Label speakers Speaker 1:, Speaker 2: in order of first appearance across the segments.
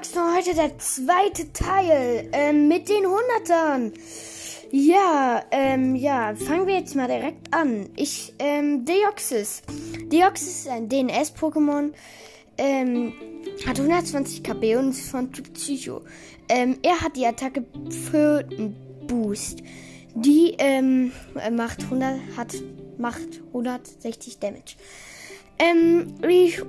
Speaker 1: Unboxen heute der zweite Teil ähm, mit den Hundertern. Ja, ähm, ja, fangen wir jetzt mal direkt an. Ich, ähm, Deoxys. Deoxys ist ein DNS-Pokémon, ähm, hat 120 KP und ist von Typ Psycho. Ähm, er hat die Attacke Boost. Die, ähm, macht 100, hat, macht 160 Damage. Ähm,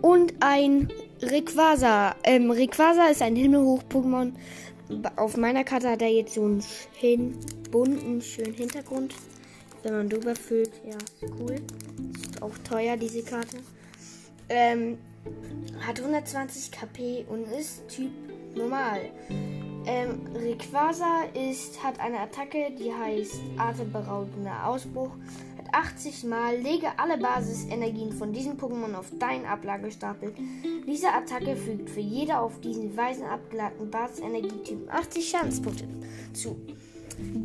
Speaker 1: und ein Rayquaza. Ähm, Rayquaza ist ein Himmelhoch-Pokémon. Auf meiner Karte hat er jetzt so einen schön bunten, schönen Hintergrund. Wenn man drüber füllt, ja, cool. Ist auch teuer, diese Karte. Ähm, hat 120 KP und ist Typ normal. Ähm, Rayquaza ist, hat eine Attacke, die heißt Atemberaubender Ausbruch. 80 Mal lege alle Basisenergien von diesem Pokémon auf deinen Ablagestapel. Diese Attacke fügt für jede auf diesen Weisen abgeladenen Basisenergietypen 80 Schadenspunkte zu.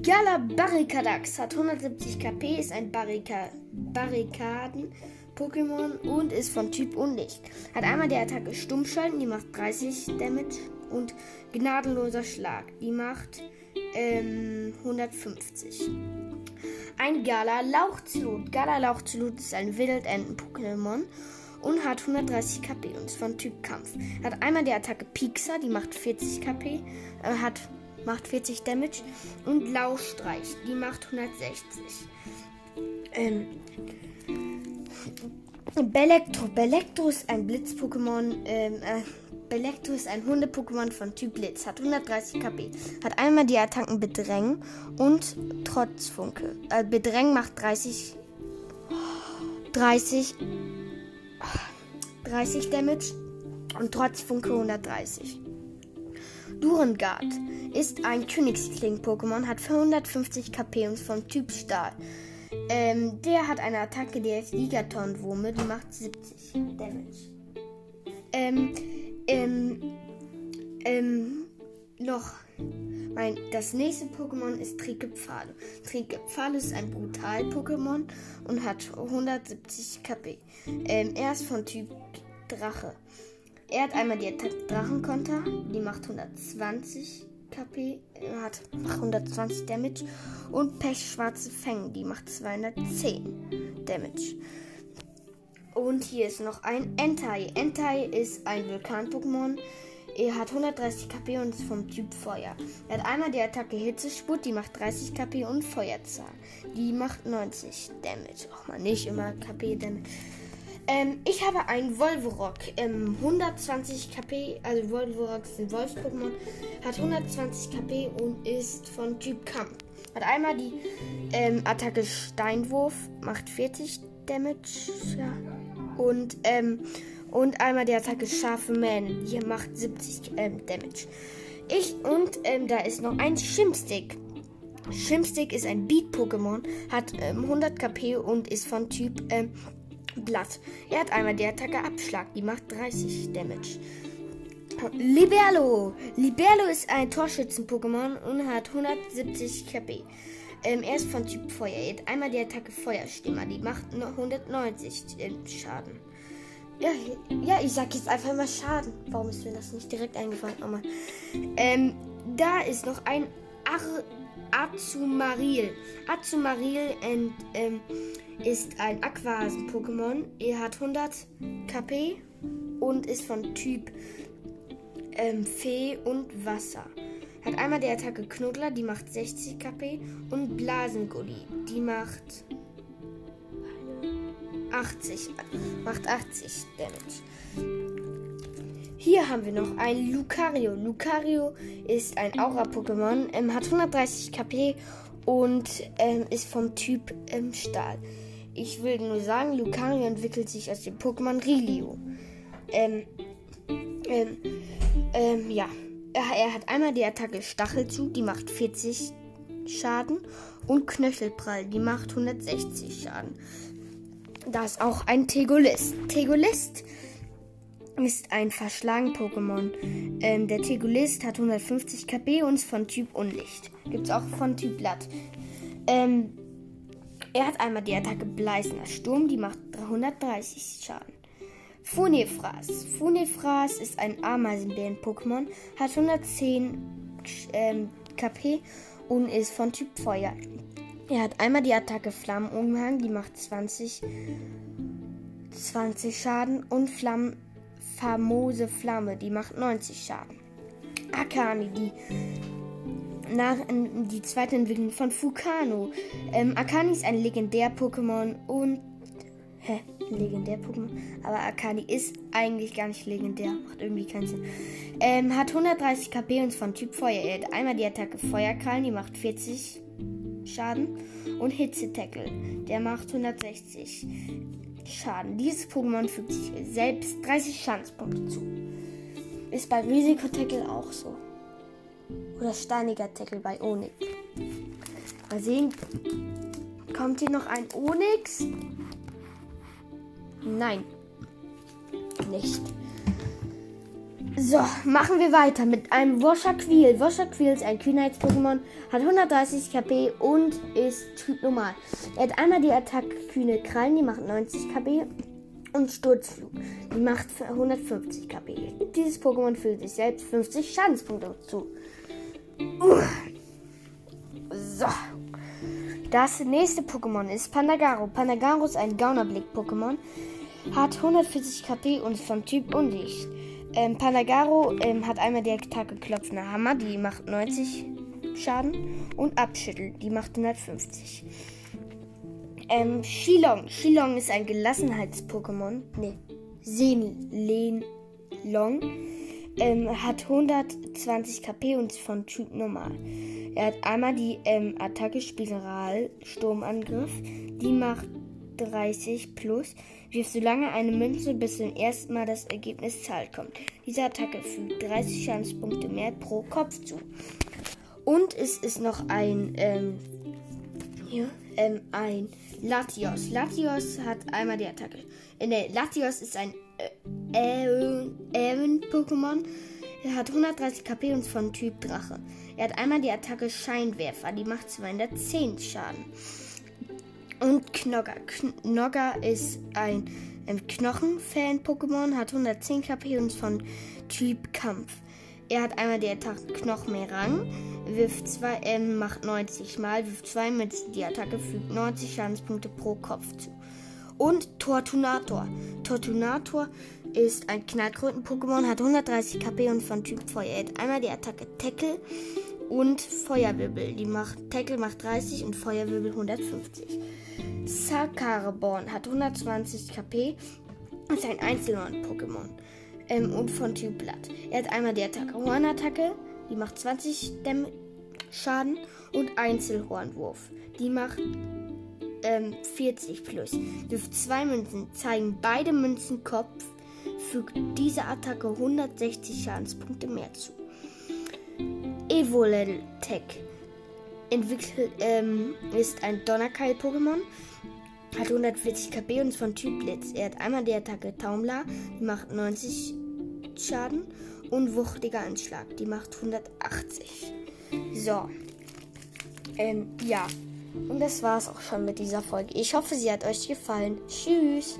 Speaker 1: Gala Barricadax hat 170 KP, ist ein Barrika Barrikaden-Pokémon und ist von Typ Unlicht. Hat einmal die Attacke Stummschalten, die macht 30 Damage und Gnadenloser Schlag, die macht ähm, 150. Ein Gala Lauchzelut. Gala Lauchzelut ist ein Wildenten-Pokémon und hat 130 KP und ist von Typ Kampf. Hat einmal die Attacke Pixar, die macht 40 KP, äh, hat, macht 40 Damage und Lauchstreich, die macht 160. Ähm, Belektro. Belektro ist ein Blitz-Pokémon. Ähm, äh, Belektro ist ein Hunde-Pokémon von Typ Blitz, hat 130 KP, hat einmal die Attacken Bedrängen und Trotzfunke. Äh, Bedrängen macht 30 30 30 Damage und Trotzfunke 130. Durengard ist ein Königskling-Pokémon, hat 450 KP und ist vom Typ Stahl. Ähm, der hat eine Attacke, die heißt Gigaton-Wurme, die macht 70 Damage. Ähm, ähm, ähm, noch mein, das nächste Pokémon ist Trikepfale. Trikepfale ist ein Brutal-Pokémon und hat 170 KP. Ähm, er ist von Typ Drache. Er hat einmal die Attacke Drachenkonter, die macht 120 KP, er hat 120 Damage. Und Pechschwarze Fänge, die macht 210 Damage. Und hier ist noch ein Entei. Entei ist ein Vulkan-Pokémon. Er hat 130 KP und ist vom Typ Feuer. Er hat einmal die Attacke Hitzesput, die macht 30 KP und Feuerzahl. Die macht 90 Damage. Auch mal nicht immer KP Damage. Ähm, ich habe einen Volvorock, ähm, 120 KP, also Volvorock ist ein Wolfs-Pokémon, hat 120 KP und ist von Typ Kampf. Hat einmal die ähm, Attacke Steinwurf, macht 40 Damage, ja. Und, ähm, und einmal die Attacke Scharfe Man. Die macht 70 ähm, Damage. Ich und ähm, da ist noch ein Shimstick. Shimstick ist ein Beat-Pokémon, hat ähm, 100 KP und ist von Typ ähm, Blatt. Er hat einmal die Attacke Abschlag, die macht 30 Damage. Liberlo. Liberlo ist ein Torschützen-Pokémon und hat 170 KP. Ähm, er ist von Typ Feuer. Er hat einmal die Attacke Feuerstimmer. Die macht noch 190 äh, Schaden. Ja, ja, ich sag jetzt einfach mal Schaden. Warum ist mir das nicht direkt eingefallen? Oh ähm, da ist noch ein Ar Azumaril. Azumaril and, ähm, ist ein Aquasen-Pokémon. Er hat 100 KP und ist von Typ ähm, Fee und Wasser. Einmal die Attacke Knuddler, die macht 60 KP. Und Blasengully, die macht 80. Macht 80 Damage. Hier haben wir noch ein Lucario. Lucario ist ein Aura-Pokémon, ähm, hat 130 KP und ähm, ist vom Typ ähm, Stahl. Ich will nur sagen, Lucario entwickelt sich aus dem Pokémon Rilio. Ähm, ähm, ähm, ja. Er hat einmal die Attacke Stachelzug, die macht 40 Schaden. Und Knöchelprall, die macht 160 Schaden. Da ist auch ein Tegolist. Tegolist ist ein verschlagen Pokémon. Ähm, der Tegolist hat 150 KP und ist von Typ Unlicht. Gibt es auch von Typ Blatt. Ähm, er hat einmal die Attacke Bleißender Sturm, die macht 330 Schaden. Funefras. Funefras ist ein Ameisenbären-Pokémon, hat 110 ähm, KP und ist von Typ Feuer. Er hat einmal die Attacke Flammenumhang, die macht 20, 20 Schaden und Flammen, famose Flamme, die macht 90 Schaden. Akani, die nach die zweite Entwicklung von Fukano. Ähm, Akani ist ein Legendär-Pokémon und Hä? Legendär-Pokémon? Aber Akani ist eigentlich gar nicht legendär. Macht irgendwie keinen Sinn. Ähm, hat 130 KP und ist von Typ Feuer. Er hat einmal die Attacke Feuerkrallen, die macht 40 Schaden. Und Hitze-Tackle, der macht 160 Schaden. Dieses Pokémon fügt sich selbst 30 Schadenspunkte zu. Ist bei Risiko-Tackle auch so. Oder steiniger Tackle bei Onyx. Mal sehen. Kommt hier noch ein Onyx? Nein. Nicht. So, machen wir weiter mit einem Woshaquil. Woshaquil ist ein Kühnheits-Pokémon, hat 130 KP und ist Typ normal. Er hat einmal die Attacke Kühne Krallen, die macht 90 KP. Und Sturzflug, die macht 150 KP. Dieses Pokémon fügt sich selbst 50 Schadenspunkte zu. Uh. So. Das nächste Pokémon ist Pandagaro. Pandagaro ist ein Gaunerblick-Pokémon hat 140 KP und ist vom Typ Undicht. Ähm, Panagaro ähm, hat einmal die Attacke Klopfender Hammer, die macht 90 Schaden. Und Abschüttel, die macht 150. Ähm, Shilong. Shilong ist ein Gelassenheits-Pokémon. Ne, Senlenlong. Ähm, hat 120 KP und ist von Typ normal. Er hat einmal die ähm, Attacke Spiral Sturmangriff. Die macht 30 plus. Wirf so lange eine Münze, bis zum ersten Mal das Ergebnis Zahl kommt. Diese Attacke fügt 30 Schadenspunkte mehr pro Kopf zu. Und es ist noch ein, ähm, hier, ähm, ein Latios. Latios hat einmal die Attacke. Äh, ne, Latios ist ein Ähren-Pokémon. Er hat 130 KP und ist von Typ Drache. Er hat einmal die Attacke Scheinwerfer, die macht 210 Schaden. Und Knogger. Knogger ist ein Knochen-Fan-Pokémon, hat 110 KP und ist von Typ Kampf. Er hat einmal die Attacke Knochenmerang, wirft zwei, ähm, macht 90 mal, wirft zwei mit die Attacke fügt 90 Schadenspunkte pro Kopf zu. Und Tortunator. Tortunator ist ein Knallkröten-Pokémon, hat 130 KP und von Typ Feuer. Er hat einmal die Attacke Tackle und Feuerwirbel. Die macht, Tackle macht 30 und Feuerwirbel 150. Sakareborn hat 120 KP, ist ein Einzelhorn-Pokémon ähm, und von Typ Blatt. Er hat einmal die Attacke Hornattacke, die macht 20 Dämm Schaden und Einzelhornwurf, die macht ähm, 40 plus. Wirft zwei Münzen, zeigen beide Münzen Kopf, fügt diese Attacke 160 Schadenspunkte mehr zu. Evoletech entwickelt ähm, ist ein Donnerkeil-Pokémon hat 140 KP und ist von Typ Blitz. Er hat einmal die Attacke Taumla, die macht 90 Schaden. Und wuchtiger Anschlag, die macht 180. So. Ähm, ja. Und das war's auch schon mit dieser Folge. Ich hoffe, sie hat euch gefallen. Tschüss.